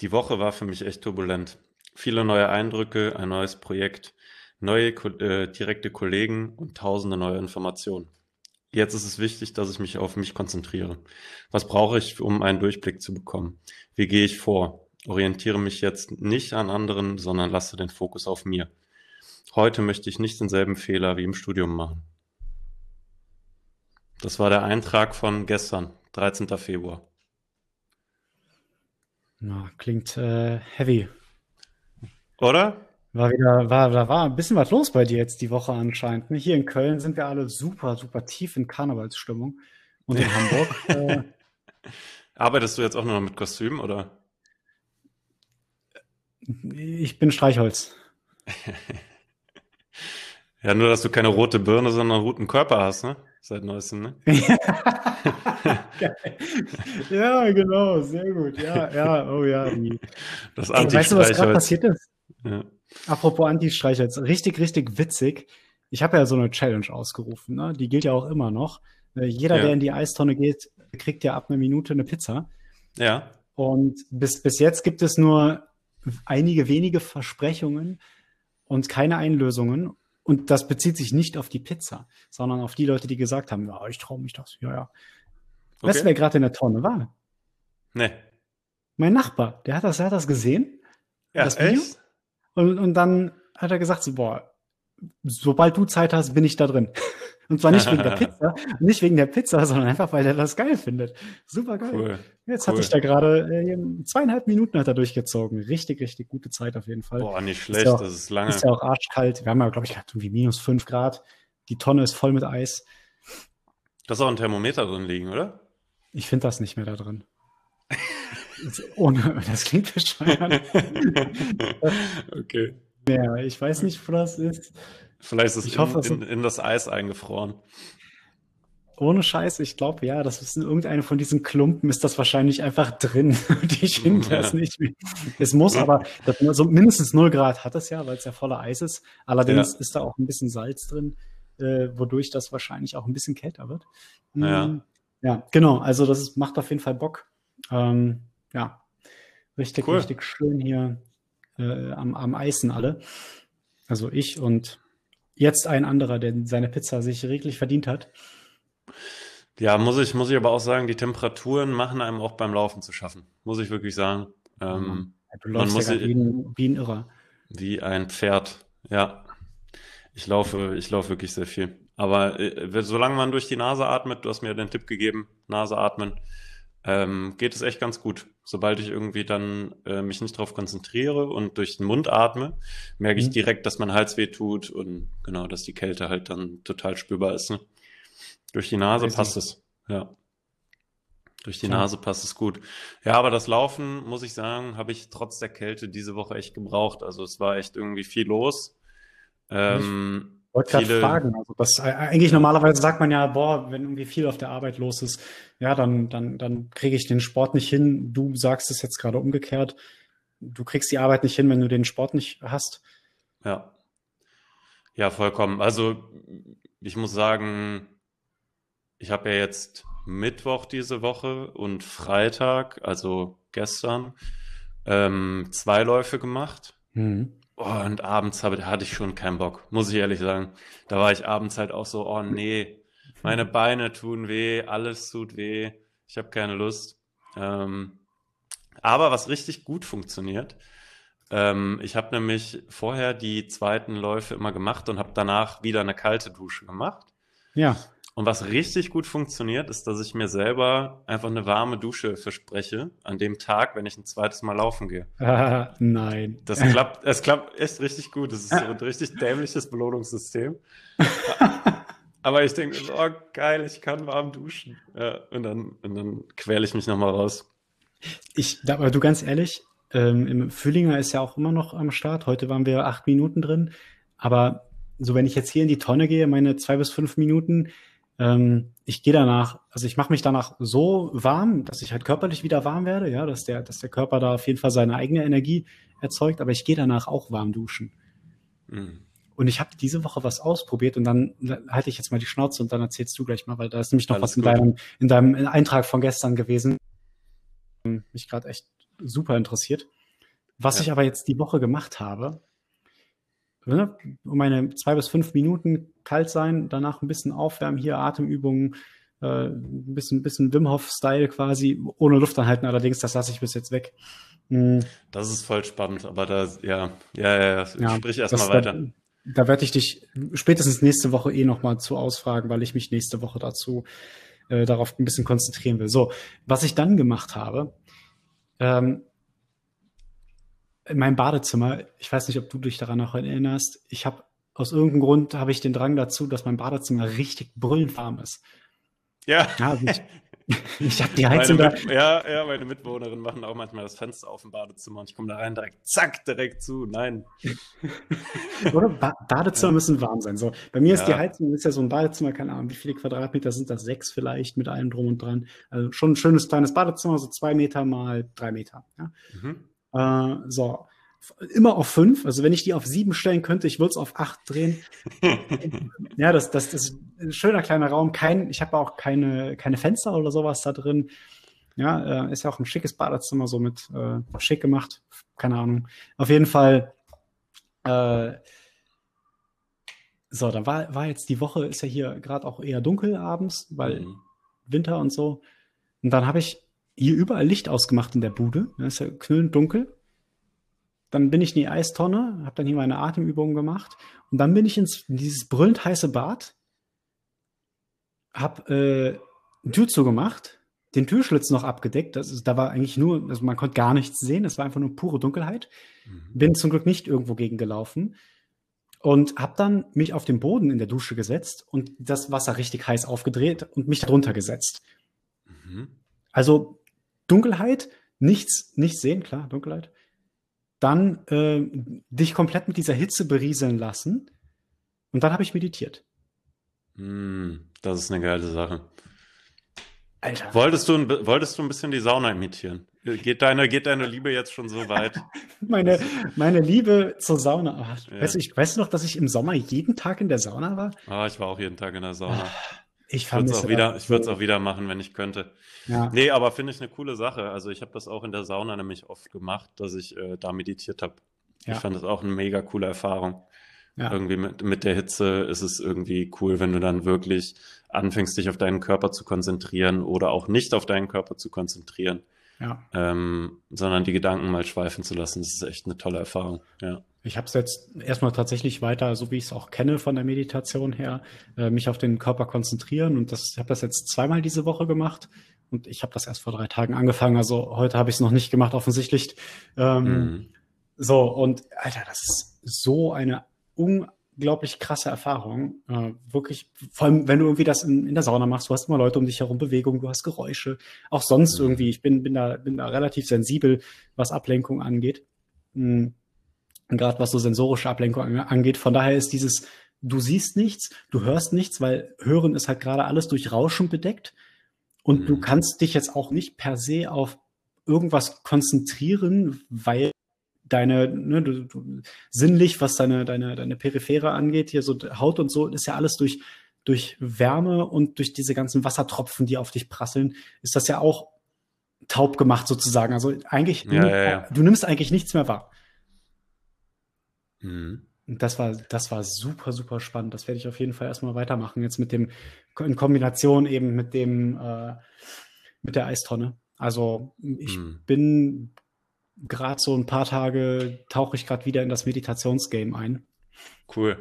Die Woche war für mich echt turbulent. Viele neue Eindrücke, ein neues Projekt, neue äh, direkte Kollegen und tausende neue Informationen. Jetzt ist es wichtig, dass ich mich auf mich konzentriere. Was brauche ich, um einen Durchblick zu bekommen? Wie gehe ich vor? Orientiere mich jetzt nicht an anderen, sondern lasse den Fokus auf mir. Heute möchte ich nicht denselben Fehler wie im Studium machen. Das war der Eintrag von gestern, 13. Februar. Ja, klingt äh, heavy. Oder? War wieder, war, da war ein bisschen was los bei dir jetzt die Woche anscheinend. Ne? Hier in Köln sind wir alle super, super tief in Karnevalsstimmung. Und in Hamburg. Äh, Arbeitest du jetzt auch nur noch mit Kostüm, oder? Ich bin Streichholz. ja, nur, dass du keine rote Birne, sondern einen roten Körper hast, ne? Seit neuestem, ne? ja, genau, sehr gut. Ja, ja, oh ja. Das anti Weißt du, was gerade passiert ist? Ja. Apropos Anti-Streichholz, richtig, richtig witzig. Ich habe ja so eine Challenge ausgerufen, ne? die gilt ja auch immer noch. Äh, jeder, ja. der in die Eistonne geht, kriegt ja ab einer Minute eine Pizza. Ja. Und bis, bis jetzt gibt es nur einige wenige Versprechungen und keine Einlösungen. Und das bezieht sich nicht auf die Pizza, sondern auf die Leute, die gesagt haben, ja, ich traue mich das. Ja, ja. Okay. Weißt du, wer gerade in der Tonne war? Nee. Mein Nachbar, der hat das, der hat das gesehen. Ja, das Video. Echt? Und, und dann hat er gesagt, so, boah, sobald du Zeit hast, bin ich da drin. Und zwar nicht wegen der Pizza, nicht wegen der Pizza, sondern einfach, weil er das geil findet. Super geil. Cool. Jetzt cool. hatte ich da gerade äh, zweieinhalb Minuten hat er durchgezogen. Richtig, richtig gute Zeit auf jeden Fall. Boah, nicht schlecht, ist ja auch, das ist lange. Ist ja auch arschkalt. Wir haben ja, glaube ich, irgendwie minus fünf Grad. Die Tonne ist voll mit Eis. Da ist auch ein Thermometer drin liegen, oder? Ich finde das nicht mehr da drin. Ohne, das klingt bescheuert. okay. Ja, ich weiß nicht, wo das ist. Vielleicht ist es ich in, hoffe, in, in, das Eis eingefroren. Ohne Scheiß, ich glaube, ja, das ist in irgendeinem von diesen Klumpen ist das wahrscheinlich einfach drin. Die ich finde das nicht mehr. Es muss aber, das, so mindestens 0 Grad hat es ja, weil es ja voller Eis ist. Allerdings ja. ist da auch ein bisschen Salz drin, äh, wodurch das wahrscheinlich auch ein bisschen kälter wird. Ja. Hm, ja, genau. Also das ist, macht auf jeden Fall Bock. Ähm, ja, richtig, cool. richtig schön hier äh, am, am Eisen alle. Also ich und jetzt ein anderer, der seine Pizza sich reglich verdient hat. Ja, muss ich, muss ich aber auch sagen, die Temperaturen machen einem auch beim Laufen zu schaffen. Muss ich wirklich sagen. Ähm, du läufst man muss ja wie, ein, wie ein Irrer. Wie ein Pferd, ja. Ich laufe, ich laufe wirklich sehr viel. Aber äh, solange man durch die Nase atmet, du hast mir den Tipp gegeben, Nase atmen, ähm, geht es echt ganz gut. Sobald ich irgendwie dann äh, mich nicht darauf konzentriere und durch den Mund atme, merke ich mhm. direkt, dass mein Hals weh tut und genau, dass die Kälte halt dann total spürbar ist. Ne? Durch die Nase passt es, ja. Durch die ja. Nase passt es gut. Ja, aber das Laufen, muss ich sagen, habe ich trotz der Kälte diese Woche echt gebraucht. Also es war echt irgendwie viel los. Ähm, wollte gerade fragen. Also das, äh, eigentlich normalerweise sagt man ja, boah, wenn irgendwie viel auf der Arbeit los ist, ja, dann, dann, dann kriege ich den Sport nicht hin. Du sagst es jetzt gerade umgekehrt. Du kriegst die Arbeit nicht hin, wenn du den Sport nicht hast. Ja. Ja, vollkommen. Also ich muss sagen, ich habe ja jetzt Mittwoch diese Woche und Freitag, also gestern, ähm, zwei Läufe gemacht. Mhm. Oh, und abends habe, hatte ich schon keinen Bock, muss ich ehrlich sagen. Da war ich abends halt auch so, oh nee, meine Beine tun weh, alles tut weh, ich habe keine Lust. Ähm, aber was richtig gut funktioniert, ähm, ich habe nämlich vorher die zweiten Läufe immer gemacht und habe danach wieder eine kalte Dusche gemacht. Ja. Und was richtig gut funktioniert, ist, dass ich mir selber einfach eine warme Dusche verspreche an dem Tag, wenn ich ein zweites Mal laufen gehe. Ah, nein. Das klappt, es klappt echt richtig gut. Das ist so ein richtig dämliches Belohnungssystem. Aber ich denke, oh geil, ich kann warm duschen. Ja, und dann, und dann quäle ich mich nochmal raus. Ich, aber du ganz ehrlich, ähm, im Füllinger ist ja auch immer noch am Start. Heute waren wir acht Minuten drin. Aber so, wenn ich jetzt hier in die Tonne gehe, meine zwei bis fünf Minuten, ähm, ich gehe danach, also ich mache mich danach so warm, dass ich halt körperlich wieder warm werde, ja, dass der, dass der Körper da auf jeden Fall seine eigene Energie erzeugt, aber ich gehe danach auch warm duschen. Mhm. Und ich habe diese Woche was ausprobiert und dann halte ich jetzt mal die Schnauze und dann erzählst du gleich mal, weil da ist nämlich noch Alles was in deinem, in deinem Eintrag von gestern gewesen. Mich gerade echt super interessiert. Was ja. ich aber jetzt die Woche gemacht habe, ne, um meine zwei bis fünf Minuten kalt sein, danach ein bisschen aufwärmen, hier Atemübungen, äh, ein bisschen, bisschen Wim Hof-Style quasi, ohne Luft anhalten, allerdings, das lasse ich bis jetzt weg. Mhm. Das ist voll spannend, aber da, ja, ja, ja, ja. sprich erstmal weiter. Da, da werde ich dich spätestens nächste Woche eh nochmal zu ausfragen, weil ich mich nächste Woche dazu äh, darauf ein bisschen konzentrieren will. So, was ich dann gemacht habe, ähm, in meinem Badezimmer, ich weiß nicht, ob du dich daran noch erinnerst, ich habe aus irgendeinem Grund habe ich den Drang dazu, dass mein Badezimmer richtig brüllend warm ist. Ja. ja also ich, ich habe die Heizung da. Ja, ja, meine Mitbewohnerinnen machen auch manchmal das Fenster auf im Badezimmer und ich komme da rein, direkt, zack, direkt zu. Nein. Oder? Ba Badezimmer müssen warm sein. So, bei mir ja. ist die Heizung, ist ja so ein Badezimmer, keine Ahnung, wie viele Quadratmeter sind das? Sechs vielleicht mit allem drum und dran. Also schon ein schönes kleines Badezimmer, so zwei Meter mal drei Meter. Ja? Mhm. Äh, so immer auf fünf. Also wenn ich die auf sieben stellen könnte, ich würde es auf acht drehen. ja, das, das, das ist ein schöner kleiner Raum. Kein, ich habe auch keine, keine Fenster oder sowas da drin. Ja, äh, ist ja auch ein schickes Badezimmer, so mit äh, schick gemacht. Keine Ahnung. Auf jeden Fall. Äh, so, dann war, war jetzt die Woche, ist ja hier gerade auch eher dunkel abends, weil mhm. Winter und so. Und dann habe ich hier überall Licht ausgemacht in der Bude. Da ist ja knüllend dunkel. Dann bin ich in die Eistonne, habe dann hier meine Atemübungen gemacht und dann bin ich ins, in dieses brüllend heiße Bad, habe äh, Tür zugemacht, den Türschlitz noch abgedeckt. Das ist, da war eigentlich nur, also man konnte gar nichts sehen, es war einfach nur pure Dunkelheit. Mhm. Bin zum Glück nicht irgendwo gegen gelaufen und habe dann mich auf den Boden in der Dusche gesetzt und das Wasser richtig heiß aufgedreht und mich darunter gesetzt. Mhm. Also Dunkelheit, nichts, nichts sehen, klar, Dunkelheit dann äh, dich komplett mit dieser Hitze berieseln lassen. Und dann habe ich meditiert. Mm, das ist eine geile Sache. Alter. Wolltest du, wolltest du ein bisschen die Sauna imitieren? Geht deine, geht deine Liebe jetzt schon so weit? meine, meine Liebe zur Sauna. Oh, ja. weißt, du, ich weiß noch, dass ich im Sommer jeden Tag in der Sauna war. Ah, ich war auch jeden Tag in der Sauna. Ich würde es auch wieder, ich würde es auch wieder machen, wenn ich könnte. Ja. Nee, aber finde ich eine coole Sache. Also ich habe das auch in der Sauna nämlich oft gemacht, dass ich äh, da meditiert habe. Ja. Ich fand das auch eine mega coole Erfahrung. Ja. Irgendwie mit, mit der Hitze ist es irgendwie cool, wenn du dann wirklich anfängst, dich auf deinen Körper zu konzentrieren oder auch nicht auf deinen Körper zu konzentrieren. Ja. Ähm, sondern die Gedanken mal schweifen zu lassen. Das ist echt eine tolle Erfahrung. Ja. Ich habe es jetzt erstmal tatsächlich weiter, so wie ich es auch kenne von der Meditation her, äh, mich auf den Körper konzentrieren. Und das, ich habe das jetzt zweimal diese Woche gemacht. Und ich habe das erst vor drei Tagen angefangen. Also heute habe ich es noch nicht gemacht, offensichtlich. Ähm, mhm. So, und Alter, das ist so eine unglaublich krasse Erfahrung. Äh, wirklich, vor allem, wenn du irgendwie das in, in, der Sauna machst, du hast immer Leute um dich herum, Bewegung, du hast Geräusche. Auch sonst mhm. irgendwie, ich bin, bin, da, bin da relativ sensibel, was Ablenkung angeht. Mhm gerade was so sensorische Ablenkung angeht. Von daher ist dieses, du siehst nichts, du hörst nichts, weil Hören ist halt gerade alles durch Rauschen bedeckt. Und mhm. du kannst dich jetzt auch nicht per se auf irgendwas konzentrieren, weil deine, ne, du, du, sinnlich, was deine, deine, deine Periphere angeht, hier so Haut und so, ist ja alles durch, durch Wärme und durch diese ganzen Wassertropfen, die auf dich prasseln, ist das ja auch taub gemacht sozusagen. Also eigentlich, ja, ja, ja. du nimmst eigentlich nichts mehr wahr. Mhm. Das war, das war super, super spannend. Das werde ich auf jeden Fall erstmal weitermachen. Jetzt mit dem, in Kombination eben mit dem, äh, mit der Eistonne. Also ich mhm. bin gerade so ein paar Tage, tauche ich gerade wieder in das Meditationsgame ein. Cool.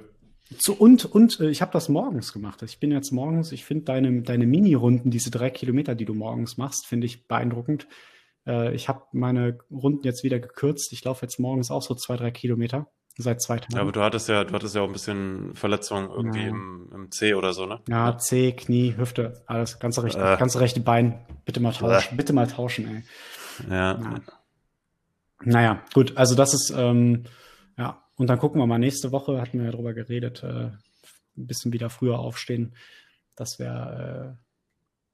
So, und und äh, ich habe das morgens gemacht. Ich bin jetzt morgens, ich finde deine, deine Mini-Runden, diese drei Kilometer, die du morgens machst, finde ich beeindruckend. Äh, ich habe meine Runden jetzt wieder gekürzt. Ich laufe jetzt morgens auch so zwei, drei Kilometer. Seit zwei Tagen. Ja, aber du hattest ja, du hattest ja auch ein bisschen Verletzung irgendwie ja. im, im C oder so, ne? Ja, C, Knie, Hüfte, alles, ganze rechte, äh. ganze rechte Bein. Bitte mal tauschen, äh. bitte mal tauschen, ey. Ja. ja. Naja, gut, also das ist, ähm, ja, und dann gucken wir mal, nächste Woche hatten wir ja drüber geredet, äh, ein bisschen wieder früher aufstehen. Das wäre, äh,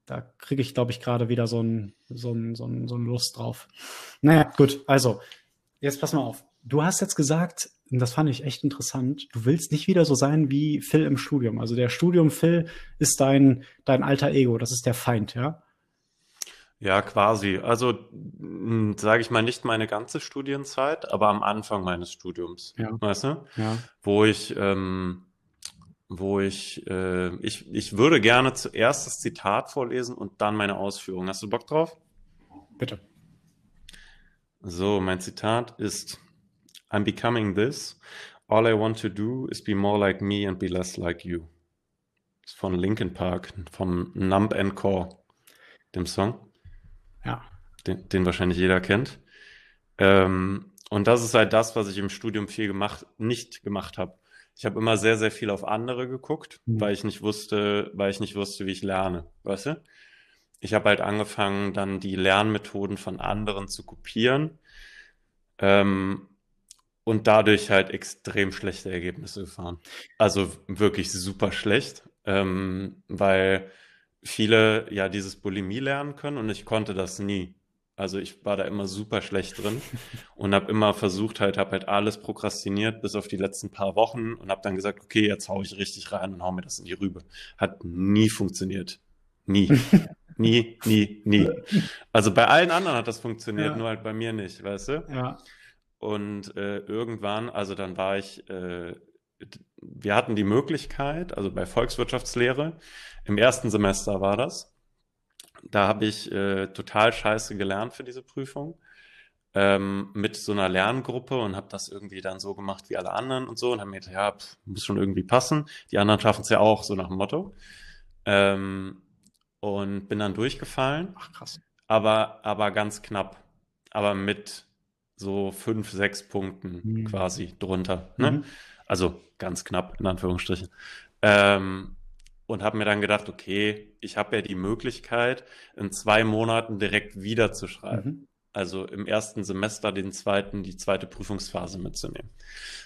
da kriege ich, glaube ich, gerade wieder so ein, so ein, so ein, so ein Lust drauf. Naja, gut, also, jetzt pass mal auf. Du hast jetzt gesagt, und das fand ich echt interessant, du willst nicht wieder so sein wie Phil im Studium. Also der Studium Phil ist dein, dein alter Ego, das ist der Feind, ja? Ja, quasi. Also, sage ich mal, nicht meine ganze Studienzeit, aber am Anfang meines Studiums. Ja, Weißt du? ja. Wo ich, ähm, wo ich, äh, ich, ich würde gerne zuerst das Zitat vorlesen und dann meine Ausführungen. Hast du Bock drauf? Bitte. So, mein Zitat ist: I'm becoming this. All I want to do is be more like me and be less like you. Das ist von Linkin Park, vom Numb and Core, dem Song, Ja. den, den wahrscheinlich jeder kennt. Ähm, und das ist halt das, was ich im Studium viel gemacht, nicht gemacht habe. Ich habe immer sehr, sehr viel auf andere geguckt, Mhm. weil ich nicht wusste, weil ich nicht wusste, wie ich lerne, weißt du? Ich habe halt angefangen, dann die Lernmethoden von anderen zu kopieren, ähm, und dadurch halt extrem schlechte Ergebnisse gefahren. Also wirklich super schlecht, ähm, weil viele ja dieses Bulimie lernen können und ich konnte das nie. Also ich war da immer super schlecht drin und habe immer versucht halt, habe halt alles prokrastiniert bis auf die letzten paar Wochen und habe dann gesagt, okay, jetzt hau ich richtig rein und hau mir das in die Rübe. Hat nie funktioniert. Nie. Nie, nie, nie. Also bei allen anderen hat das funktioniert, Ja. nur halt bei mir nicht, weißt du? Ja. Und äh, irgendwann, also dann war ich, äh, wir hatten die Möglichkeit, also bei Volkswirtschaftslehre, im ersten Semester war das, da habe ich äh, total scheiße gelernt für diese Prüfung, ähm, mit so einer Lerngruppe und habe das irgendwie dann so gemacht wie alle anderen und so und habe mir gedacht, ja, pf, muss schon irgendwie passen. Die anderen schaffen es ja auch, so nach dem Motto. Ähm, und bin dann durchgefallen Ach, krass. aber, aber ganz knapp. Aber mit so fünf, sechs Punkten Mhm. quasi drunter. Ne? Mhm. Also ganz knapp, in Anführungsstrichen. Ähm, und habe mir dann gedacht, okay, ich habe ja die Möglichkeit, in zwei Monaten direkt wieder zu schreiben. Mhm. Also im ersten Semester den zweiten, die zweite Prüfungsphase mitzunehmen.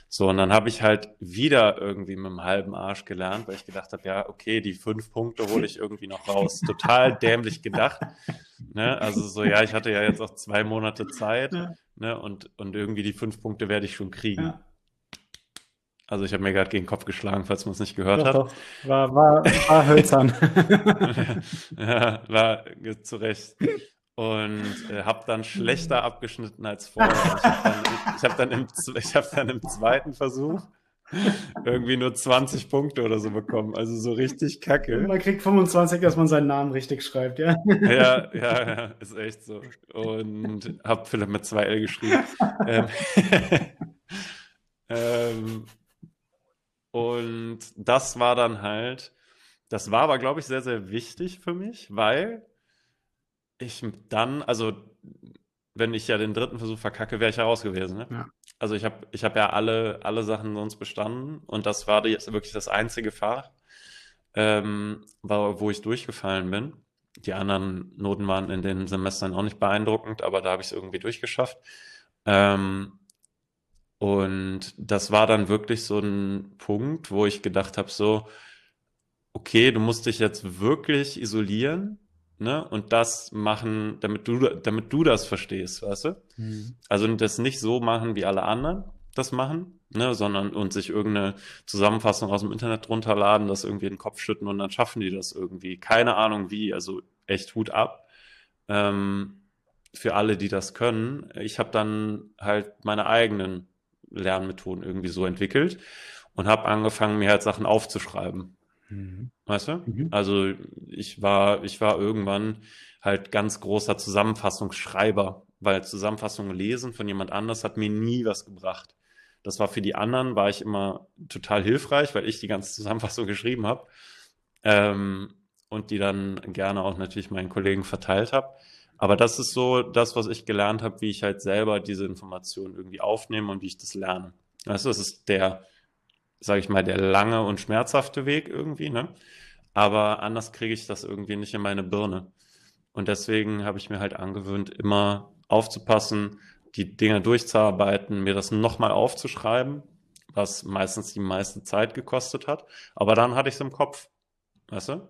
So, und dann habe ich halt wieder irgendwie mit dem halben Arsch gelernt, weil ich gedacht habe, ja, okay, die fünf Punkte hole ich irgendwie noch raus. Total dämlich gedacht. Ne? Also so, ja, ich hatte ja jetzt auch zwei Monate Zeit, Ja. Ne? Und, und irgendwie die fünf Punkte werde ich schon kriegen. Ja. Also ich habe mir gerade gegen den Kopf geschlagen, falls man es nicht gehört Doch, hat. doch. War, war, war hölzern. ja, war zu Recht. Und äh, habe dann schlechter abgeschnitten als vorher. Ich habe dann, ich hab dann, im z- ich hab dann im zweiten Versuch irgendwie nur 20 Punkte oder so bekommen. Also so richtig kacke. Man kriegt 25, dass man seinen Namen richtig schreibt, ja. Ja, ja, ja, ist echt so. Und habe Philipp mit zwei L geschrieben. ähm, ähm, und das war dann halt, das war aber, glaube ich, sehr, sehr wichtig für mich, weil ich dann, also wenn ich ja den dritten Versuch verkacke, wäre ich ja raus gewesen. Ne? Ja. Also ich habe ich hab ja alle, alle Sachen sonst bestanden und das war jetzt wirklich das einzige Fach, ähm, wo, ich durchgefallen bin. Die anderen Noten waren in den Semestern auch nicht beeindruckend, aber da habe ich es irgendwie durchgeschafft. Ähm, und das war dann wirklich so ein Punkt, wo ich gedacht habe, so, okay, du musst dich jetzt wirklich isolieren, ne? Und das machen, damit du, damit du das verstehst, weißt du? Mhm. Also das nicht so machen, wie alle anderen das machen, ne, sondern und sich irgendeine Zusammenfassung aus dem Internet runterladen, das irgendwie in den Kopf schütten und dann schaffen die das irgendwie. Keine Ahnung wie, also echt Hut ab. Ähm, für alle, die das können. Ich habe dann halt meine eigenen Lernmethoden irgendwie so entwickelt und habe angefangen, mir halt Sachen aufzuschreiben. Mhm. Weißt du? Mhm. Also ich war, ich war irgendwann halt ganz großer Zusammenfassungsschreiber, weil Zusammenfassungen lesen von jemand anders hat mir nie was gebracht. Das war für die anderen, war ich immer total hilfreich, weil ich die ganze Zusammenfassung geschrieben habe ähm, und die dann gerne auch natürlich meinen Kollegen verteilt habe. Aber das ist so das, was ich gelernt habe, wie ich halt selber diese Informationen irgendwie aufnehme und wie ich das lerne. Weißt du, das ist der, sage ich mal, der lange und schmerzhafte Weg irgendwie, ne? Aber anders kriege ich das irgendwie nicht in meine Birne. Und deswegen habe ich mir halt angewöhnt, immer aufzupassen, die Dinge durchzuarbeiten, mir das nochmal aufzuschreiben, was meistens die meiste Zeit gekostet hat. Aber dann hatte ich es im Kopf. Weißt du?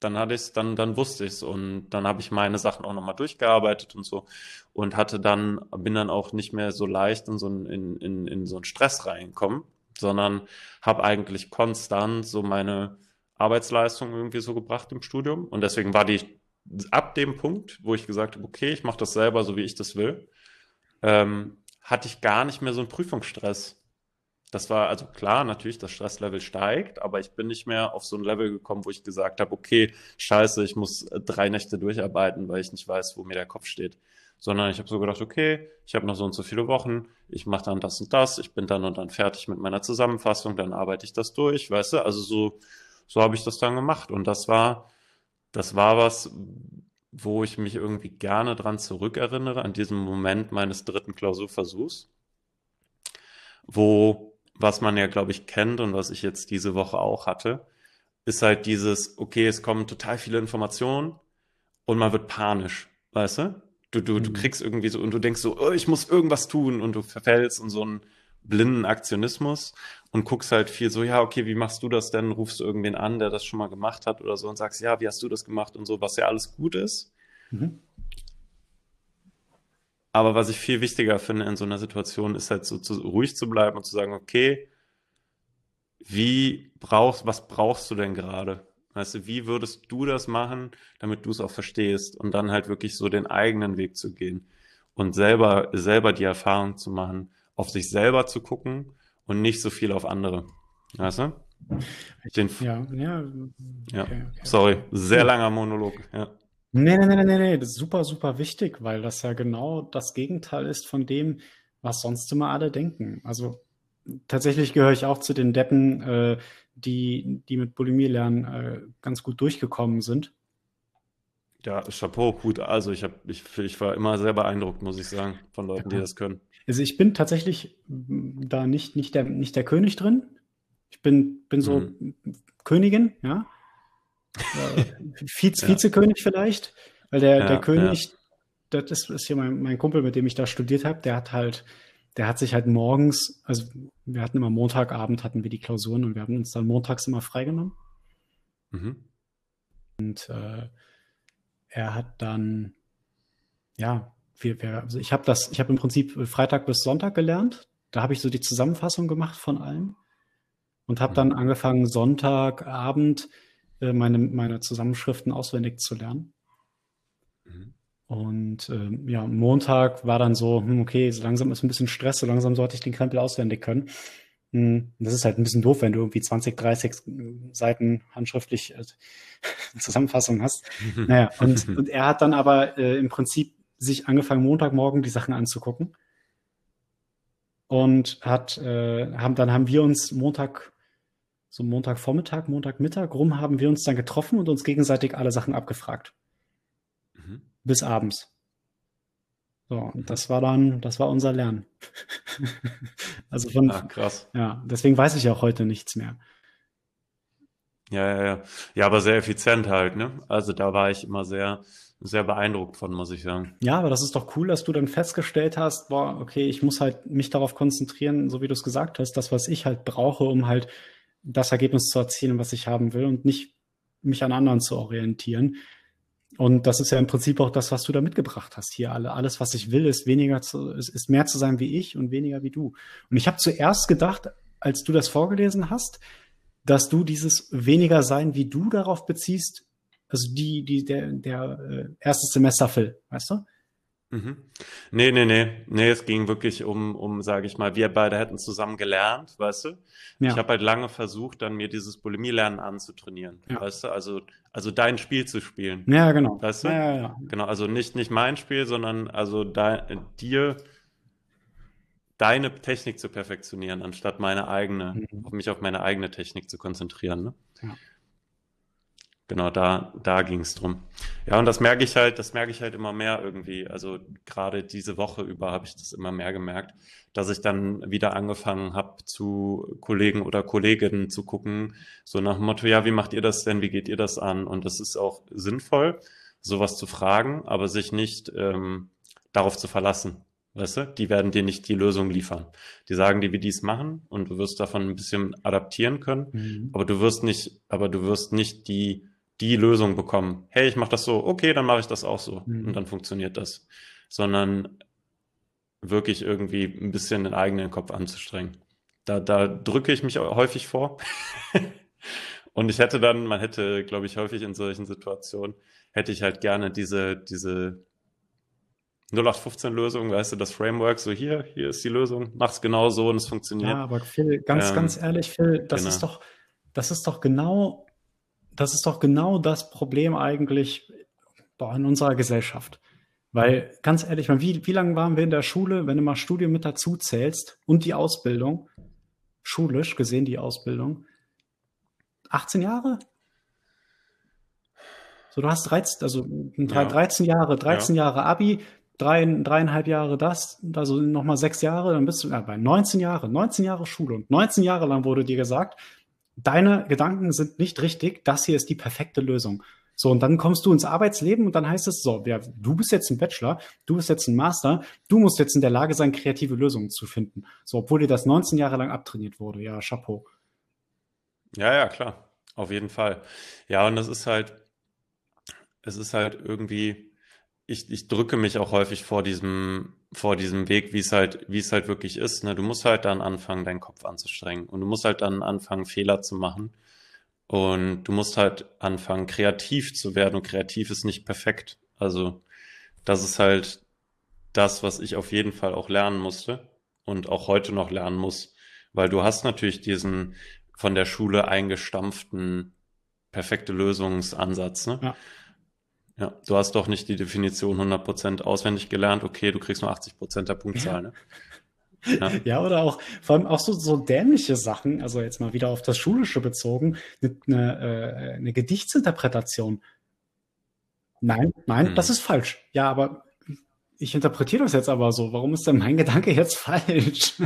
Dann hatte ich dann, dann wusste ich es und dann habe ich meine Sachen auch nochmal durchgearbeitet und so und hatte dann, bin dann auch nicht mehr so leicht in so einen, in, in, in so einen Stress reingekommen, sondern habe eigentlich konstant so meine Arbeitsleistung irgendwie so gebracht im Studium und deswegen war die ab dem Punkt, wo ich gesagt habe, okay, ich mache das selber, so wie ich das will, ähm, hatte ich gar nicht mehr so einen Prüfungsstress. Das war also klar, natürlich, das Stresslevel steigt, aber ich bin nicht mehr auf so ein Level gekommen, wo ich gesagt habe, okay, scheiße, ich muss drei Nächte durcharbeiten, weil ich nicht weiß, wo mir der Kopf steht. Sondern ich habe so gedacht, okay, ich habe noch so und so viele Wochen, ich mache dann das und das, ich bin dann und dann fertig mit meiner Zusammenfassung, dann arbeite ich das durch, weißt du? Also so, so habe ich das dann gemacht. Und das war, das war was, wo ich mich irgendwie gerne dran zurückerinnere, an diesem Moment meines dritten Klausurversuchs, wo was man ja, glaube ich, kennt und was ich jetzt diese Woche auch hatte, ist halt dieses, okay, es kommen total viele Informationen und man wird panisch, weißt du? Du, du, mhm. du kriegst irgendwie so und du denkst so, oh, ich muss irgendwas tun und du verfällst in so einen blinden Aktionismus und guckst halt viel so, ja, okay, wie machst du das denn? Rufst du irgendwen an, der das schon mal gemacht hat oder so und sagst, ja, wie hast du das gemacht und so, was ja alles gut ist. Mhm. Aber was ich viel wichtiger finde in so einer Situation, ist halt so zu, ruhig zu bleiben und zu sagen, okay, wie brauchst, was brauchst du denn gerade? Weißt du, wie würdest du das machen, damit du es auch verstehst und dann halt wirklich so den eigenen Weg zu gehen und selber, selber die Erfahrung zu machen, auf sich selber zu gucken und nicht so viel auf andere. Weißt du? Den, ja, ja. Okay, ja. Okay. Sorry, sehr langer Monolog. Ja. Nee, nee, nee, nee, nee, das ist super, super wichtig, weil das ja genau das Gegenteil ist von dem, was sonst immer alle denken. Also tatsächlich gehöre ich auch zu den Deppen, äh, die, die mit Bulimie lernen äh, ganz gut durchgekommen sind. Ja, Chapeau, gut. Also ich habe, ich, ich war immer sehr beeindruckt, muss ich sagen, von Leuten, ja. die das können. Also ich bin tatsächlich da nicht, nicht, der, nicht der König drin. Ich bin, bin so mhm. Königin, ja. Äh, Vize, Vizekönig vielleicht, weil der, ja, der König, ja. das ist, ist hier mein, mein Kumpel, mit dem ich da studiert habe, der hat halt, der hat sich halt morgens, also wir hatten immer Montagabend hatten wir die Klausuren und wir haben uns dann montags immer freigenommen. Mhm. Und äh, er hat dann, ja, wir, wir, also ich habe das, ich habe im Prinzip Freitag bis Sonntag gelernt. Da habe ich so die Zusammenfassung gemacht von allem und habe mhm. dann angefangen Sonntagabend äh, meine, meine Zusammenschriften auswendig zu lernen. Und äh, ja, Montag war dann so, hm, okay, so langsam ist ein bisschen Stress, so langsam sollte ich den Krempel auswendig können. Hm, das ist halt ein bisschen doof, wenn du irgendwie 20, 30 Seiten handschriftlich äh, Zusammenfassung hast. Naja, und, und er hat dann aber äh, im Prinzip sich angefangen, Montagmorgen die Sachen anzugucken. Und hat, äh, haben, dann haben wir uns Montag so Montagvormittag, Montagmittag rum haben wir uns dann getroffen und uns gegenseitig alle Sachen abgefragt. Bis abends. So, und das war dann, das war unser Lernen. also von, ah, krass. Ja, deswegen weiß ich auch heute nichts mehr. Ja, ja, ja. Ja, aber sehr effizient halt, ne? Also da war ich immer sehr, sehr beeindruckt von, muss ich sagen. Ja, aber das ist doch cool, dass du dann festgestellt hast, boah, okay, ich muss halt mich darauf konzentrieren, so wie du es gesagt hast, das, was ich halt brauche, um halt das Ergebnis zu erzielen, was ich haben will und nicht mich an anderen zu orientieren. Und das ist ja im Prinzip auch das, was du da mitgebracht hast hier. Alle, alles, was ich will, ist weniger zu, ist, ist mehr zu sein wie ich und weniger wie du. Und ich habe zuerst gedacht, als du das vorgelesen hast, dass du dieses weniger sein wie du darauf beziehst, also die, die, der, der äh, erste Semester Phil, weißt du? Mhm. Nee, nee, nee. Nee, es ging wirklich um, um, sage ich mal, wir beide hätten zusammen gelernt, weißt du? Ja. Ich habe halt lange versucht, dann mir dieses Bulimie-Lernen anzutrainieren, ja. weißt du? Also, also dein Spiel zu spielen. Ja, genau. Weißt du? Ja, ja. Genau, also nicht, nicht mein Spiel, sondern also dein, dir deine Technik zu perfektionieren, anstatt meine eigene, mhm. mich auf meine eigene Technik zu konzentrieren. Ne? Ja. Genau, da, da ging es drum. Ja, und das merke ich halt, das merke ich halt immer mehr irgendwie. Also gerade diese Woche über habe ich das immer mehr gemerkt, dass ich dann wieder angefangen habe, zu Kollegen oder Kolleginnen zu gucken, so nach dem Motto, ja, wie macht ihr das denn, wie geht ihr das an? Und das ist auch sinnvoll, sowas zu fragen, aber sich nicht ähm, darauf zu verlassen. Weißt du, die werden dir nicht die Lösung liefern. Die sagen dir, wie die es machen und du wirst davon ein bisschen adaptieren können, mhm. aber du wirst nicht, aber du wirst nicht die die Lösung bekommen. Hey, ich mache das so, okay, dann mache ich das auch so mhm. und dann funktioniert das. Sondern wirklich irgendwie ein bisschen den eigenen Kopf anzustrengen. Da, da drücke ich mich häufig vor Und ich hätte dann, man hätte, glaube ich, häufig in solchen Situationen, hätte ich halt gerne diese, diese 0815-Lösung, weißt du, das Framework, so hier, hier ist die Lösung, mach's genau so und es funktioniert. Ja, aber Phil, ganz, ähm, ganz ehrlich, Phil, das genau. ist doch, das ist doch genau, das ist doch genau das Problem eigentlich boah, in unserer Gesellschaft. Weil, ganz ehrlich, wie, wie lange waren wir in der Schule, wenn du mal Studium mit dazu zählst und die Ausbildung, schulisch gesehen die Ausbildung, 18 Jahre? So, du hast 13, also ja. 13 Jahre, 13 ja. Jahre Abi, drei, dreieinhalb Jahre das, also nochmal sechs Jahre, dann bist du ja, bei 19 Jahre, 19 Jahre Schule und 19 Jahre lang wurde dir gesagt, deine Gedanken sind nicht richtig, das hier ist die perfekte Lösung. So, und dann kommst du ins Arbeitsleben und dann heißt es so, ja, du bist jetzt ein Bachelor, du bist jetzt ein Master, du musst jetzt in der Lage sein, kreative Lösungen zu finden. So, obwohl dir das 19 Jahre lang abtrainiert wurde. Ja, Chapeau. Ja, ja, klar. Auf jeden Fall. Ja, und das ist halt, es ist halt irgendwie, ich, ich drücke mich auch häufig vor diesem, vor diesem Weg, wie es halt, wie es halt wirklich ist. Ne? Du musst halt dann anfangen, deinen Kopf anzustrengen. Und du musst halt dann anfangen, Fehler zu machen. Und du musst halt anfangen, kreativ zu werden. Und kreativ ist nicht perfekt. Also, das ist halt das, was ich auf jeden Fall auch lernen musste und auch heute noch lernen muss. Weil du hast natürlich diesen von der Schule eingestampften perfekte Lösungsansatz. Ne? Ja. Ja, du hast doch nicht die Definition 100% auswendig gelernt. Okay, du kriegst nur 80% der Punktzahl. Ne? Ja. ja, oder auch vor allem auch so, so dämliche Sachen, also jetzt mal wieder auf das Schulische bezogen, eine, eine, äh, eine Gedichtsinterpretation. Nein, nein, hm. das ist falsch. Ja, aber ich interpretiere das jetzt aber so. Warum ist denn mein Gedanke jetzt falsch?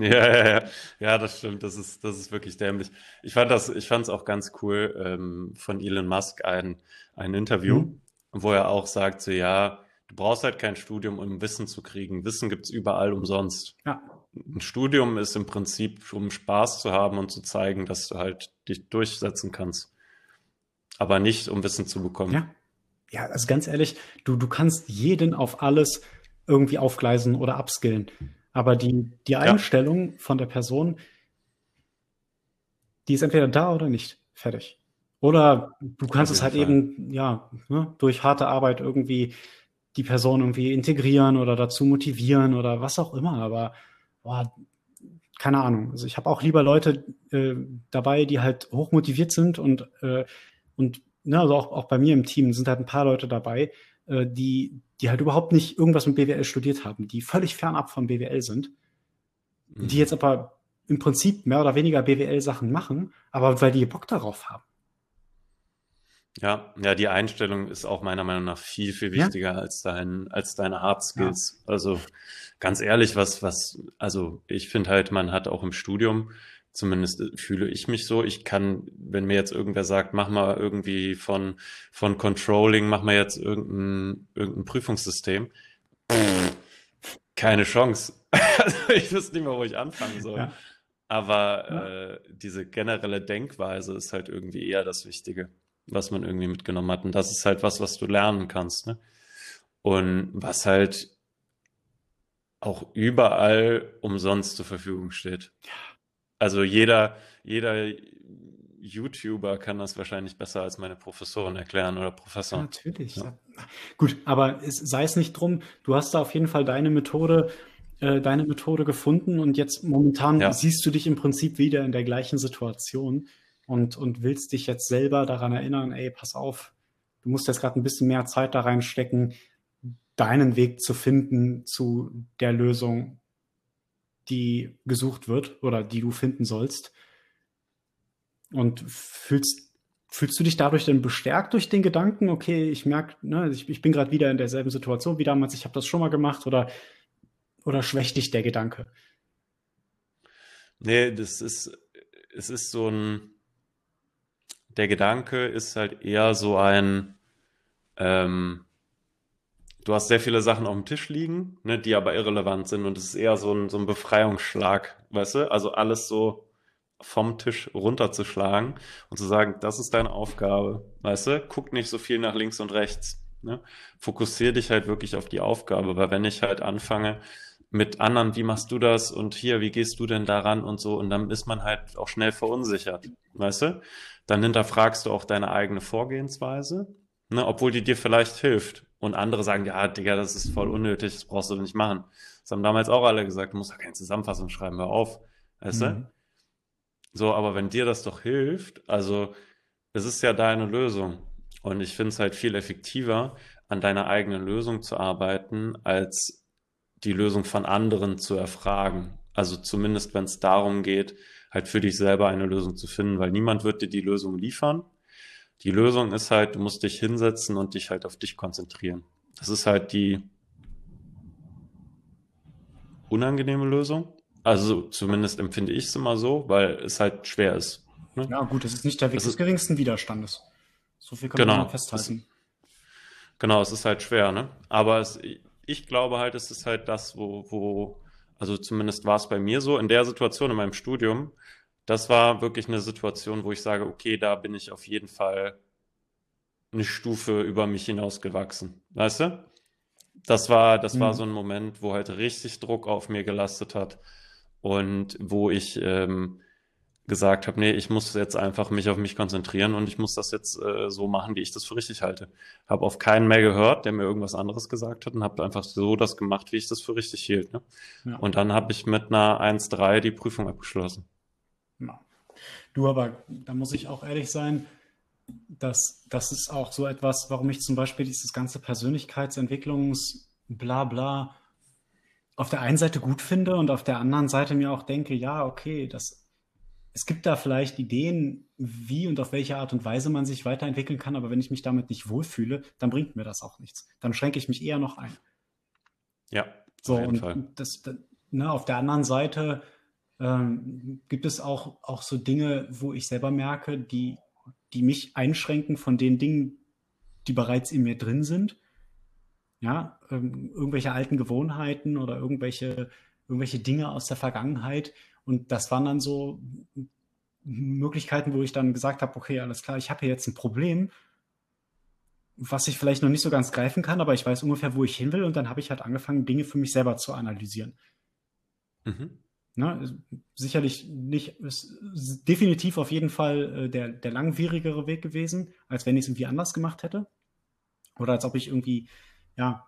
Ja, ja, ja. Ja, das stimmt. Das ist, das ist wirklich dämlich. Ich fand das, ich fand es auch ganz cool ähm, von Elon Musk ein, ein Interview, mhm. wo er auch sagt, so ja, du brauchst halt kein Studium, um Wissen zu kriegen. Wissen gibt's überall umsonst. Ja. Ein Studium ist im Prinzip, um Spaß zu haben und zu zeigen, dass du halt dich durchsetzen kannst. Aber nicht, um Wissen zu bekommen. Ja ja, also ganz ehrlich, du, du kannst jeden auf alles irgendwie aufgleisen oder upskillen. Aber die, die Einstellung ja. von der Person, die ist entweder da oder nicht. Fertig. Oder du kannst es halt Fall. eben, ja, ne, durch harte Arbeit irgendwie die Person irgendwie integrieren oder dazu motivieren oder was auch immer. Aber boah, keine Ahnung. Also ich habe auch lieber Leute äh, dabei, die halt hochmotiviert sind und, äh, und ne, also auch, auch bei mir im Team sind halt ein paar Leute dabei, äh, die, die halt überhaupt nicht irgendwas mit BWL studiert haben, die völlig fernab von BWL sind, mhm. die jetzt aber im Prinzip mehr oder weniger BWL-Sachen machen, aber weil die Bock darauf haben. Ja, ja, die Einstellung ist auch meiner Meinung nach viel, viel wichtiger ja? als dein, als deine Hard Skills. Ja. Also ganz ehrlich, was, was, also ich finde halt, man hat auch im Studium Zumindest äh, fühle ich mich so. Ich kann, wenn mir jetzt irgendwer sagt, mach mal irgendwie von, von Controlling, mach mal jetzt irgendein, irgendein Prüfungssystem. keine Chance. Also ich wüsste nicht mehr, wo ich anfangen soll. Ja. Aber ja. Äh, diese generelle Denkweise ist halt irgendwie eher das Wichtige, was man irgendwie mitgenommen hat. Und das ist halt was, was du lernen kannst. Ne? Und was halt auch überall umsonst zur Verfügung steht. Ja. Also jeder, jeder YouTuber kann das wahrscheinlich besser als meine Professorin erklären oder Professor. Natürlich. Ja. Gut, aber es, sei es nicht drum, du hast da auf jeden Fall deine Methode, äh, deine Methode gefunden und jetzt momentan ja. siehst du dich im Prinzip wieder in der gleichen Situation und, und willst dich jetzt selber daran erinnern, ey, pass auf, du musst jetzt gerade ein bisschen mehr Zeit da reinstecken, deinen Weg zu finden zu der Lösung, die gesucht wird oder die du finden sollst. Und fühlst, fühlst du dich dadurch denn bestärkt durch den Gedanken, okay, ich merke, ne, ich, ich bin gerade wieder in derselben Situation wie damals, ich habe das schon mal gemacht oder, oder schwächt dich der Gedanke? Nee, das ist, es ist so ein, der Gedanke ist halt eher so ein, ähm, du hast sehr viele Sachen auf dem Tisch liegen, ne, die aber irrelevant sind und es ist eher so ein, so ein Befreiungsschlag, weißt du? Also alles so vom Tisch runterzuschlagen und zu sagen, das ist deine Aufgabe, weißt du? Guck nicht so viel nach links und rechts. Ne? Fokussier dich halt wirklich auf die Aufgabe, weil wenn ich halt anfange, mit anderen, wie machst du das und hier, wie gehst du denn daran und so und dann ist man halt auch schnell verunsichert, weißt du? Dann hinterfragst du auch deine eigene Vorgehensweise, ne, obwohl die dir vielleicht hilft und andere sagen, ja, Digga, das ist voll unnötig, das brauchst du nicht machen. Das haben damals auch alle gesagt, du musst ja keine Zusammenfassung schreiben, hör auf, weißt mhm. du? So, aber wenn dir das doch hilft, also es ist ja deine Lösung und ich finde es halt viel effektiver, an deiner eigenen Lösung zu arbeiten, als die Lösung von anderen zu erfragen. Also zumindest, wenn es darum geht, halt für dich selber eine Lösung zu finden, weil niemand wird dir die Lösung liefern. Die Lösung ist halt, du musst dich hinsetzen und dich halt auf dich konzentrieren. Das ist halt die unangenehme Lösung. Also zumindest empfinde ich es immer so, weil es halt schwer ist. Ne? Ja, gut, es ist nicht der Weg des geringsten Widerstandes. So viel kann genau, man festhalten. Genau, es ist halt schwer, ne? Aber es, ich glaube halt, es ist halt das, wo, wo, also zumindest war es bei mir so, in der Situation in meinem Studium, das war wirklich eine Situation, wo ich sage, okay, da bin ich auf jeden Fall eine Stufe über mich hinausgewachsen. Weißt du? Das war, das mhm. war so ein Moment, wo halt richtig Druck auf mir gelastet hat und wo ich ähm, gesagt habe, nee, ich muss jetzt einfach mich auf mich konzentrieren und ich muss das jetzt äh, so machen, wie ich das für richtig halte. Habe auf keinen mehr gehört, der mir irgendwas anderes gesagt hat und habe einfach so das gemacht, wie ich das für richtig hielt. Ne? Ja. Und dann habe ich mit einer 1-3 die Prüfung abgeschlossen. Du, aber da muss ich auch ehrlich sein, dass das ist auch so etwas, warum ich zum Beispiel dieses ganze Persönlichkeitsentwicklungs bla auf der einen Seite gut finde und auf der anderen Seite mir auch denke, ja, okay, das es gibt da vielleicht Ideen, wie und auf welche Art und Weise man sich weiterentwickeln kann, aber wenn ich mich damit nicht wohlfühle, dann bringt mir das auch nichts. Dann schränke ich mich eher noch ein. Ja, so, auf jeden Fall. Das, das, ne, auf der anderen Seite ähm, gibt es auch, auch so Dinge, wo ich selber merke, die, die mich einschränken von den Dingen, die bereits in mir drin sind. Ja, ähm, irgendwelche alten Gewohnheiten oder irgendwelche, irgendwelche Dinge aus der Vergangenheit, und das waren dann so Möglichkeiten, wo ich dann gesagt habe, okay, alles klar, ich habe hier jetzt ein Problem, was ich vielleicht noch nicht so ganz greifen kann, aber ich weiß ungefähr, wo ich hin will. Und dann habe ich halt angefangen, Dinge für mich selber zu analysieren. Mhm. Ne, sicherlich nicht, ist definitiv auf jeden Fall äh, der, der langwierigere Weg gewesen, als wenn ich es irgendwie anders gemacht hätte. Oder als ob ich irgendwie, ja,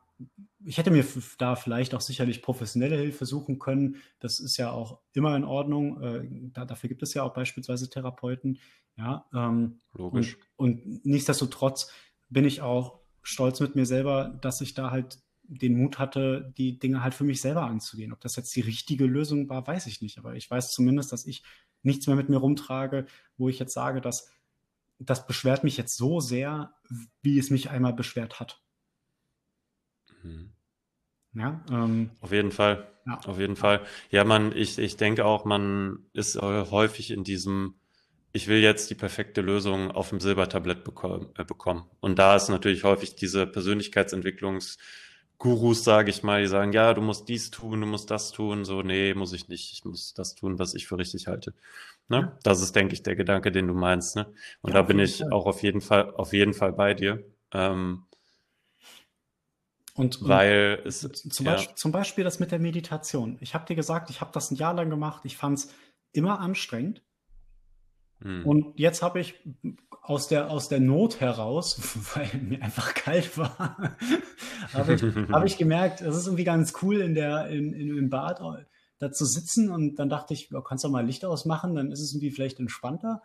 ich hätte mir da vielleicht auch sicherlich professionelle Hilfe suchen können. Das ist ja auch immer in Ordnung. Äh, da, dafür gibt es ja auch beispielsweise Therapeuten. Ja, ähm, logisch. Und, und, nichtsdestotrotz bin ich auch stolz mit mir selber, dass ich da halt den Mut hatte, die Dinge halt für mich selber anzugehen. Ob das jetzt die richtige Lösung war, weiß ich nicht. Aber ich weiß zumindest, dass ich nichts mehr mit mir rumtrage, wo ich jetzt sage, dass das beschwert mich jetzt so sehr, wie es mich einmal beschwert hat. Mhm. Ja, ähm, auf jeden Fall. Ja. Auf jeden Fall. Ja, man, ich, ich denke auch, man ist häufig in diesem, ich will jetzt die perfekte Lösung auf dem Silbertablett bekommen. Äh, bekommen. Und da ist natürlich häufig diese Persönlichkeitsentwicklungsgurus, sage ich mal, die sagen, ja, du musst dies tun, du musst das tun. So, nee, muss ich nicht. Ich muss das tun, was ich für richtig halte. Ne? Das ist, denke ich, der Gedanke, den du meinst. Ne? Und ja, da bin ich Fall. auch auf jeden Fall, auf jeden Fall bei dir. Ähm, und, weil es zum, ja. Beispiel, zum Beispiel das mit der Meditation. Ich habe dir gesagt, ich habe das ein Jahr lang gemacht. Ich fand es immer anstrengend. Hm. Und jetzt habe ich aus der, aus der Not heraus, weil mir einfach kalt war, habe ich, hab ich gemerkt, es ist irgendwie ganz cool in der, in, in, im Bad da zu sitzen. Und dann dachte ich, kannst du mal Licht ausmachen, dann ist es irgendwie vielleicht entspannter.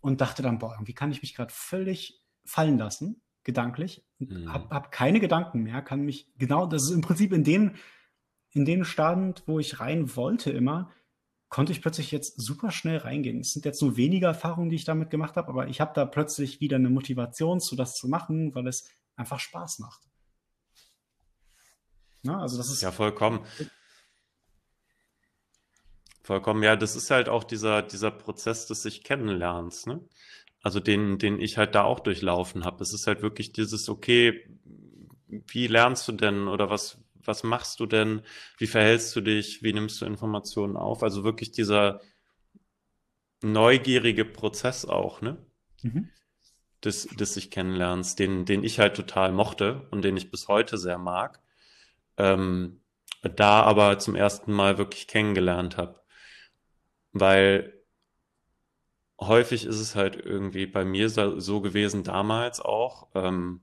Und dachte dann, boah, irgendwie kann ich mich gerade völlig fallen lassen gedanklich, mhm. habe hab keine Gedanken mehr, kann mich genau, das ist im Prinzip in den, in den Stand, wo ich rein wollte immer, konnte ich plötzlich jetzt super schnell reingehen. Es sind jetzt nur wenige Erfahrungen, die ich damit gemacht habe, aber ich habe da plötzlich wieder eine Motivation zu das zu machen, weil es einfach Spaß macht. Na, also das ist ja vollkommen. Vollkommen, ja, das ist halt auch dieser, dieser Prozess des sich kennenlernens, ne? also den, den ich halt da auch durchlaufen habe. Es ist halt wirklich dieses, okay, wie lernst du denn oder was, was machst du denn? Wie verhältst du dich? Wie nimmst du Informationen auf? Also wirklich dieser neugierige Prozess auch, ne? Mhm. Des, des sich kennenlernst, den, den ich halt total mochte und den ich bis heute sehr mag. Ähm, da aber zum ersten Mal wirklich kennengelernt habe. Weil häufig ist es halt irgendwie bei mir so gewesen damals auch, ähm,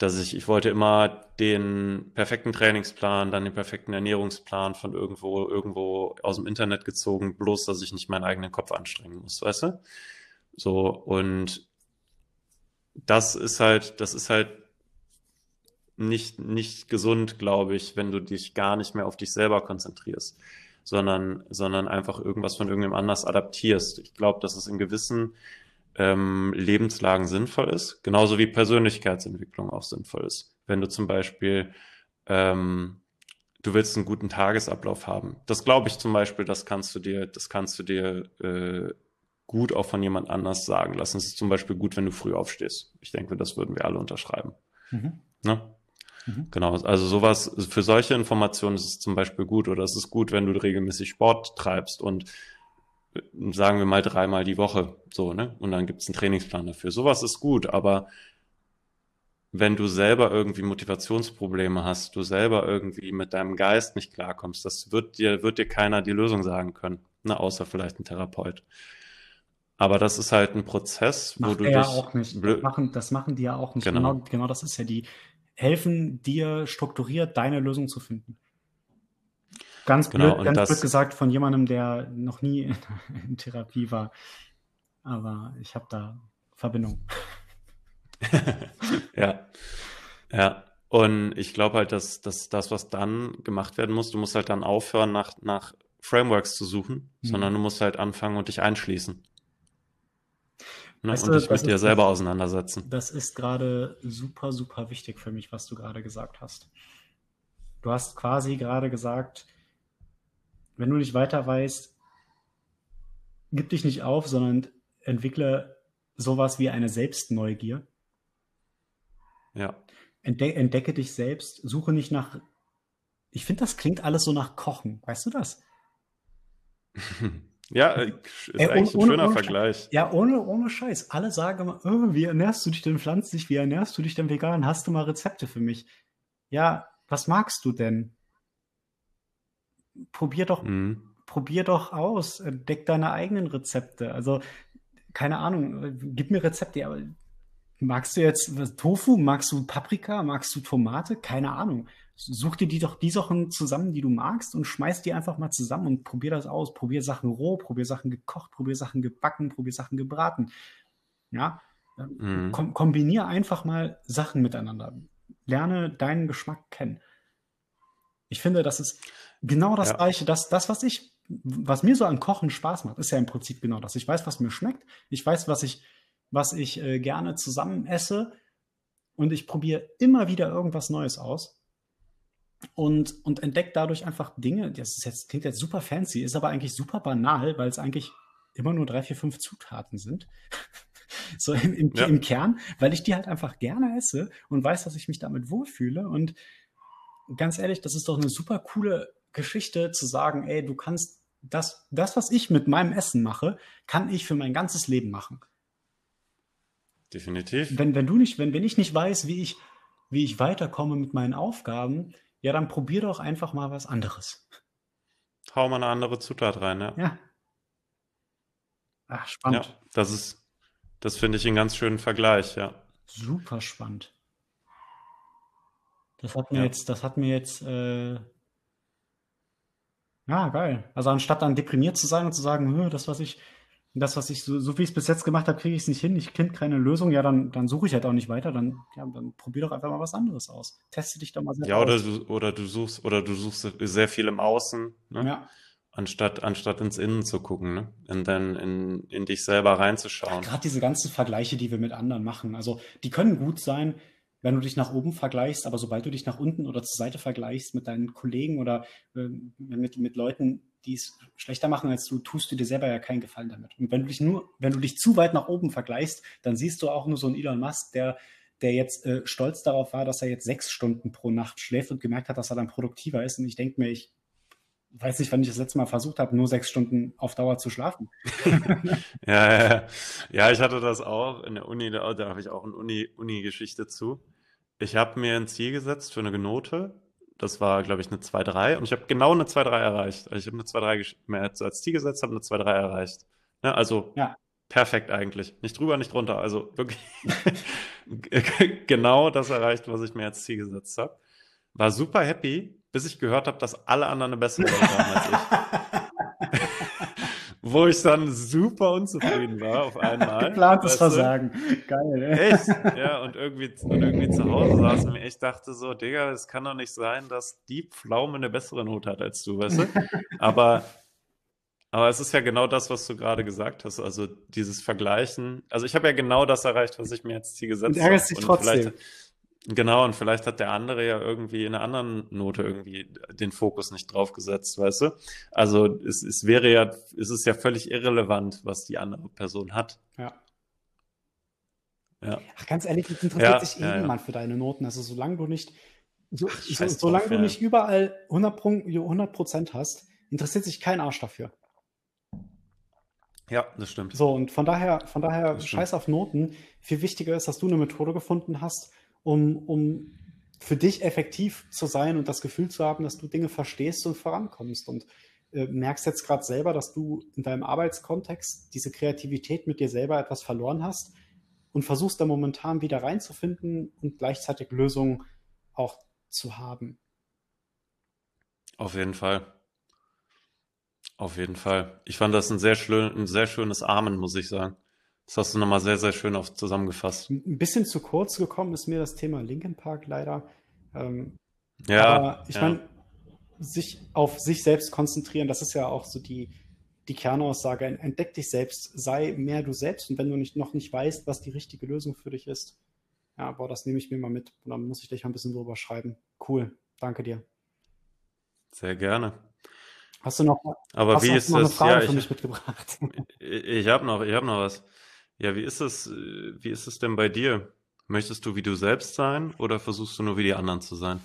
dass ich, ich wollte immer den perfekten Trainingsplan, dann den perfekten Ernährungsplan von irgendwo, irgendwo aus dem Internet gezogen, bloß, dass ich nicht meinen eigenen Kopf anstrengen muss, weißt du? So, und das ist halt, das ist halt nicht, nicht gesund, glaube ich, wenn du dich gar nicht mehr auf dich selber konzentrierst, sondern, sondern einfach irgendwas von irgendjemand anders adaptierst. Ich glaube, dass es in gewissen ähm, Lebenslagen sinnvoll ist, genauso wie Persönlichkeitsentwicklung auch sinnvoll ist. Wenn du zum Beispiel ähm, du willst einen guten Tagesablauf haben. Das glaube ich zum Beispiel, das kannst du dir, das kannst du dir äh, gut auch von jemand anders sagen lassen. Es ist zum Beispiel gut, wenn du früh aufstehst. Ich denke, das würden wir alle unterschreiben. Mhm. Ne? Mhm. Genau, also sowas, für solche Informationen ist es zum Beispiel gut oder es ist gut, wenn du regelmäßig Sport treibst und sagen wir mal dreimal die Woche, so, ne? Und dann gibt es einen Trainingsplan dafür. Sowas ist gut, aber wenn du selber irgendwie Motivationsprobleme hast, du selber irgendwie mit deinem Geist nicht klarkommst, das wird dir, wird dir keiner die Lösung sagen können, ne? außer vielleicht ein Therapeut. Aber das ist halt ein Prozess, Macht wo du ja dich auch nicht. Das machen, das machen die ja auch nicht. Genau. genau, genau das ist ja die, helfen dir strukturiert deine Lösung zu finden. Ganz Genau, blöd, und ganz blöd das, gesagt von jemandem, der noch nie in, in Therapie war. Aber ich habe da Verbindung. ja, ja. Und ich glaube halt, dass, dass das, was dann gemacht werden muss, du musst halt dann aufhören, nach, nach Frameworks zu suchen, sondern Mhm. du musst halt anfangen und dich einschließen. Ne? Weißt Und du, dich das mit dir ist, selber auseinandersetzen. das ist gerade super, super wichtig für mich, was du gerade gesagt hast. Du hast quasi gerade gesagt, wenn du nicht weiter weißt, gib dich nicht auf, sondern entwickle sowas wie eine Selbstneugier. Ja. Entde entdecke dich selbst, suche nicht nach. Ich finde, das klingt alles so nach Kochen. Weißt du das? Ja, äh, ist ohne, eigentlich ein ohne, schöner ohne, Scheiß. Vergleich. Ja, ohne, ohne Scheiß. Alle sagen immer, oh, wie ernährst du dich denn pflanzlich? Wie ernährst du dich denn vegan? Hast du mal Rezepte für mich? Ja, was magst du denn? Probier doch, Mhm. probier doch aus. Entdeck deine eigenen Rezepte. Also, keine Ahnung, gib mir Rezepte. Aber magst du jetzt Tofu? Magst du Paprika? Magst du Tomate? Keine Ahnung. Such dir die doch die Sachen zusammen, die du magst und schmeiß die einfach mal zusammen und probier das aus. Probier Sachen roh, probier Sachen gekocht, probier Sachen gebacken, probier Sachen gebraten. Ja, Mhm. kom kombinier einfach mal Sachen miteinander. Lerne deinen Geschmack kennen. Ich finde, das ist genau das Ja. Gleiche. Das, das, was ich, was mir so an Kochen Spaß macht, ist ja im Prinzip genau das. Ich weiß, was mir schmeckt. Ich weiß, was ich, was ich äh, gerne zusammen esse. Und ich probiere immer wieder irgendwas Neues aus. Und, und entdecke dadurch einfach Dinge, das ist jetzt, klingt jetzt super fancy, ist aber eigentlich super banal, weil es eigentlich immer nur drei, vier, fünf Zutaten sind. so im, im, Ja. im Kern, weil ich die halt einfach gerne esse und weiß, dass ich mich damit wohlfühle. Und ganz ehrlich, das ist doch eine super coole Geschichte zu sagen, ey, du kannst das, das, was ich mit meinem Essen mache, kann ich für mein ganzes Leben machen. Definitiv. Wenn, wenn du nicht, wenn, wenn ich nicht weiß, wie ich, wie ich weiterkomme mit meinen Aufgaben, ja, dann probier doch einfach mal was anderes. Hau mal eine andere Zutat rein, ja. Ja. Ach, Ja, spannend. das ist, das finde ich einen ganz schönen Vergleich, ja. Super spannend. Das hat mir Ja. jetzt, das hat mir jetzt, äh, ja, geil. Also anstatt dann deprimiert zu sein und zu sagen, "Hö, das, was ich, das, was ich, so, so wie ich es bis jetzt gemacht habe, kriege ich es nicht hin, ich finde keine Lösung, ja, dann, dann suche ich halt auch nicht weiter, dann, ja, dann probier doch einfach mal was anderes aus. Teste dich doch mal selbst Ja, oder aus. du, oder du suchst, oder du suchst sehr viel im Außen, ne? Ja. Anstatt, anstatt ins Innen zu gucken, ne? In dein, in, in dich selber reinzuschauen. Gerade diese ganzen Vergleiche, die wir mit anderen machen, also die können gut sein, wenn du dich nach oben vergleichst, aber sobald du dich nach unten oder zur Seite vergleichst mit deinen Kollegen oder äh, mit, mit Leuten, die es schlechter machen als du, tust du dir selber ja keinen Gefallen damit. Und wenn du dich nur, wenn du dich zu weit nach oben vergleichst, dann siehst du auch nur so einen Elon Musk, der, der jetzt äh, stolz darauf war, dass er jetzt sechs Stunden pro Nacht schläft und gemerkt hat, dass er dann produktiver ist. Und ich denke mir, ich weiß nicht, wann ich das letzte Mal versucht habe, nur sechs Stunden auf Dauer zu schlafen. Ja, ja, ja. Ja, ich hatte das auch in der Uni, da, da habe ich auch eine Uni, Uni-Geschichte zu. Ich habe mir ein Ziel gesetzt für eine Note das war, glaube ich, eine 2-3 und ich habe genau eine 2-3 erreicht. Also ich habe eine 2-3 mehr als Ziel gesetzt, habe eine 2-3 erreicht. Ja, also ja. perfekt eigentlich. Nicht drüber, nicht drunter. Also wirklich genau das erreicht, was ich mir als Ziel gesetzt habe. War super happy, bis ich gehört habe, dass alle anderen eine bessere Note haben als ich. wo ich dann super unzufrieden war auf einmal. Geplantes Versagen. Geil, ey. Echt? Ja, und irgendwie, und irgendwie zu Hause saß mir echt dachte so, Digga, es kann doch nicht sein, dass die Pflaume eine bessere Note hat als du, weißt du? Aber, aber es ist ja genau das, was du gerade gesagt hast. Also dieses Vergleichen. Also ich habe ja genau das erreicht, was ich mir jetzt hier gesetzt habe. Und ärgerst dich trotzdem. Genau, und vielleicht hat der andere ja irgendwie in einer anderen Note irgendwie den Fokus nicht drauf gesetzt, weißt du? Also es, es wäre ja, es ist ja völlig irrelevant, was die andere Person hat. Ja. Ja. Ach, ganz ehrlich, es interessiert ja, sich ja, niemand ja. für deine Noten. Also solange du nicht, so, so, solange drauf, du nicht überall 100 Prozent hast, interessiert sich kein Arsch dafür. Ja, das stimmt. So, und von daher, von daher, scheiß auf Noten. Viel wichtiger ist, dass du eine Methode gefunden hast, um, um für dich effektiv zu sein und das Gefühl zu haben, dass du Dinge verstehst und vorankommst. Und äh, merkst jetzt gerade selber, dass du in deinem Arbeitskontext diese Kreativität mit dir selber etwas verloren hast und versuchst da momentan wieder reinzufinden und gleichzeitig Lösungen auch zu haben. Auf jeden Fall. Auf jeden Fall. Ich fand das ein sehr, schön, ein sehr schönes Amen, muss ich sagen. Das hast du nochmal sehr, sehr schön auf zusammengefasst. Ein bisschen zu kurz gekommen ist mir das Thema Linkin Park leider. Ähm, ja. Aber ich ja. meine, sich auf sich selbst konzentrieren, das ist ja auch so die, die Kernaussage. Entdeck dich selbst, sei mehr du selbst. Und wenn du nicht, noch nicht weißt, was die richtige Lösung für dich ist, ja, boah, das nehme ich mir mal mit. Und dann muss ich dich ein bisschen drüber schreiben. Cool. Danke dir. Sehr gerne. Hast du noch, Aber wie ist noch eine Frage ja, für mich mitgebracht? Ich, ich habe noch, hab noch was. Ja, wie ist es, wie ist es denn bei dir? Möchtest du wie du selbst sein oder versuchst du nur wie die anderen zu sein?